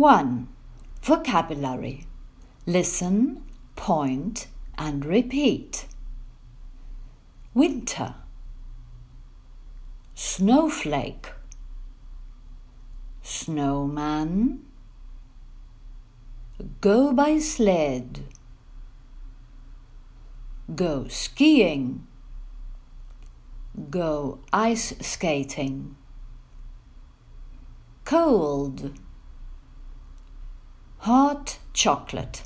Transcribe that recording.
1. Vocabulary. Listen, point, and repeat. Winter. Snowflake. Snowman. Go by sled. Go skiing. Go ice skating. Cold Hot chocolate